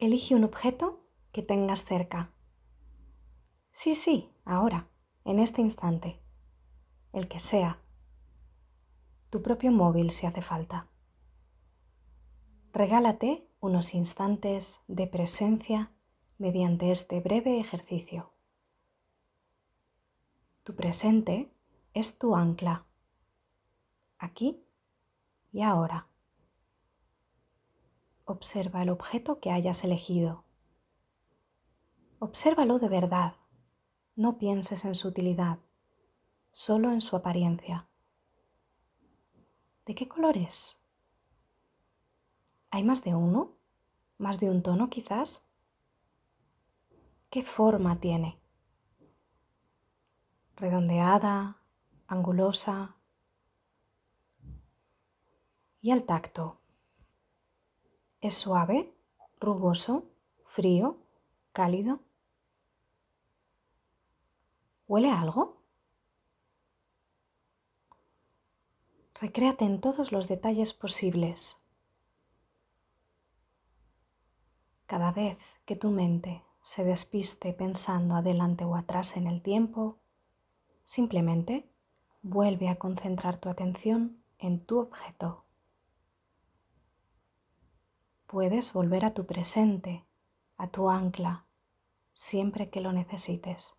Elige un objeto que tengas cerca. Sí, sí, ahora, en este instante. El que sea. Tu propio móvil si hace falta. Regálate unos instantes de presencia mediante este breve ejercicio. Tu presente es tu ancla, aquí y ahora. Observa el objeto que hayas elegido. Obsérvalo de verdad. No pienses en su utilidad, solo en su apariencia. ¿De qué color es? ¿Hay más de uno? ¿Más de un tono quizás? ¿Qué forma tiene? ¿Redondeada? ¿Angulosa? ¿Y al tacto? ¿Es suave, rugoso, frío, cálido? ¿Huele algo? Recréate en todos los detalles posibles. Cada vez que tu mente se despiste pensando adelante o atrás en el tiempo, simplemente vuelve a concentrar tu atención en tu objeto puedes volver a tu presente, a tu ancla, siempre que lo necesites.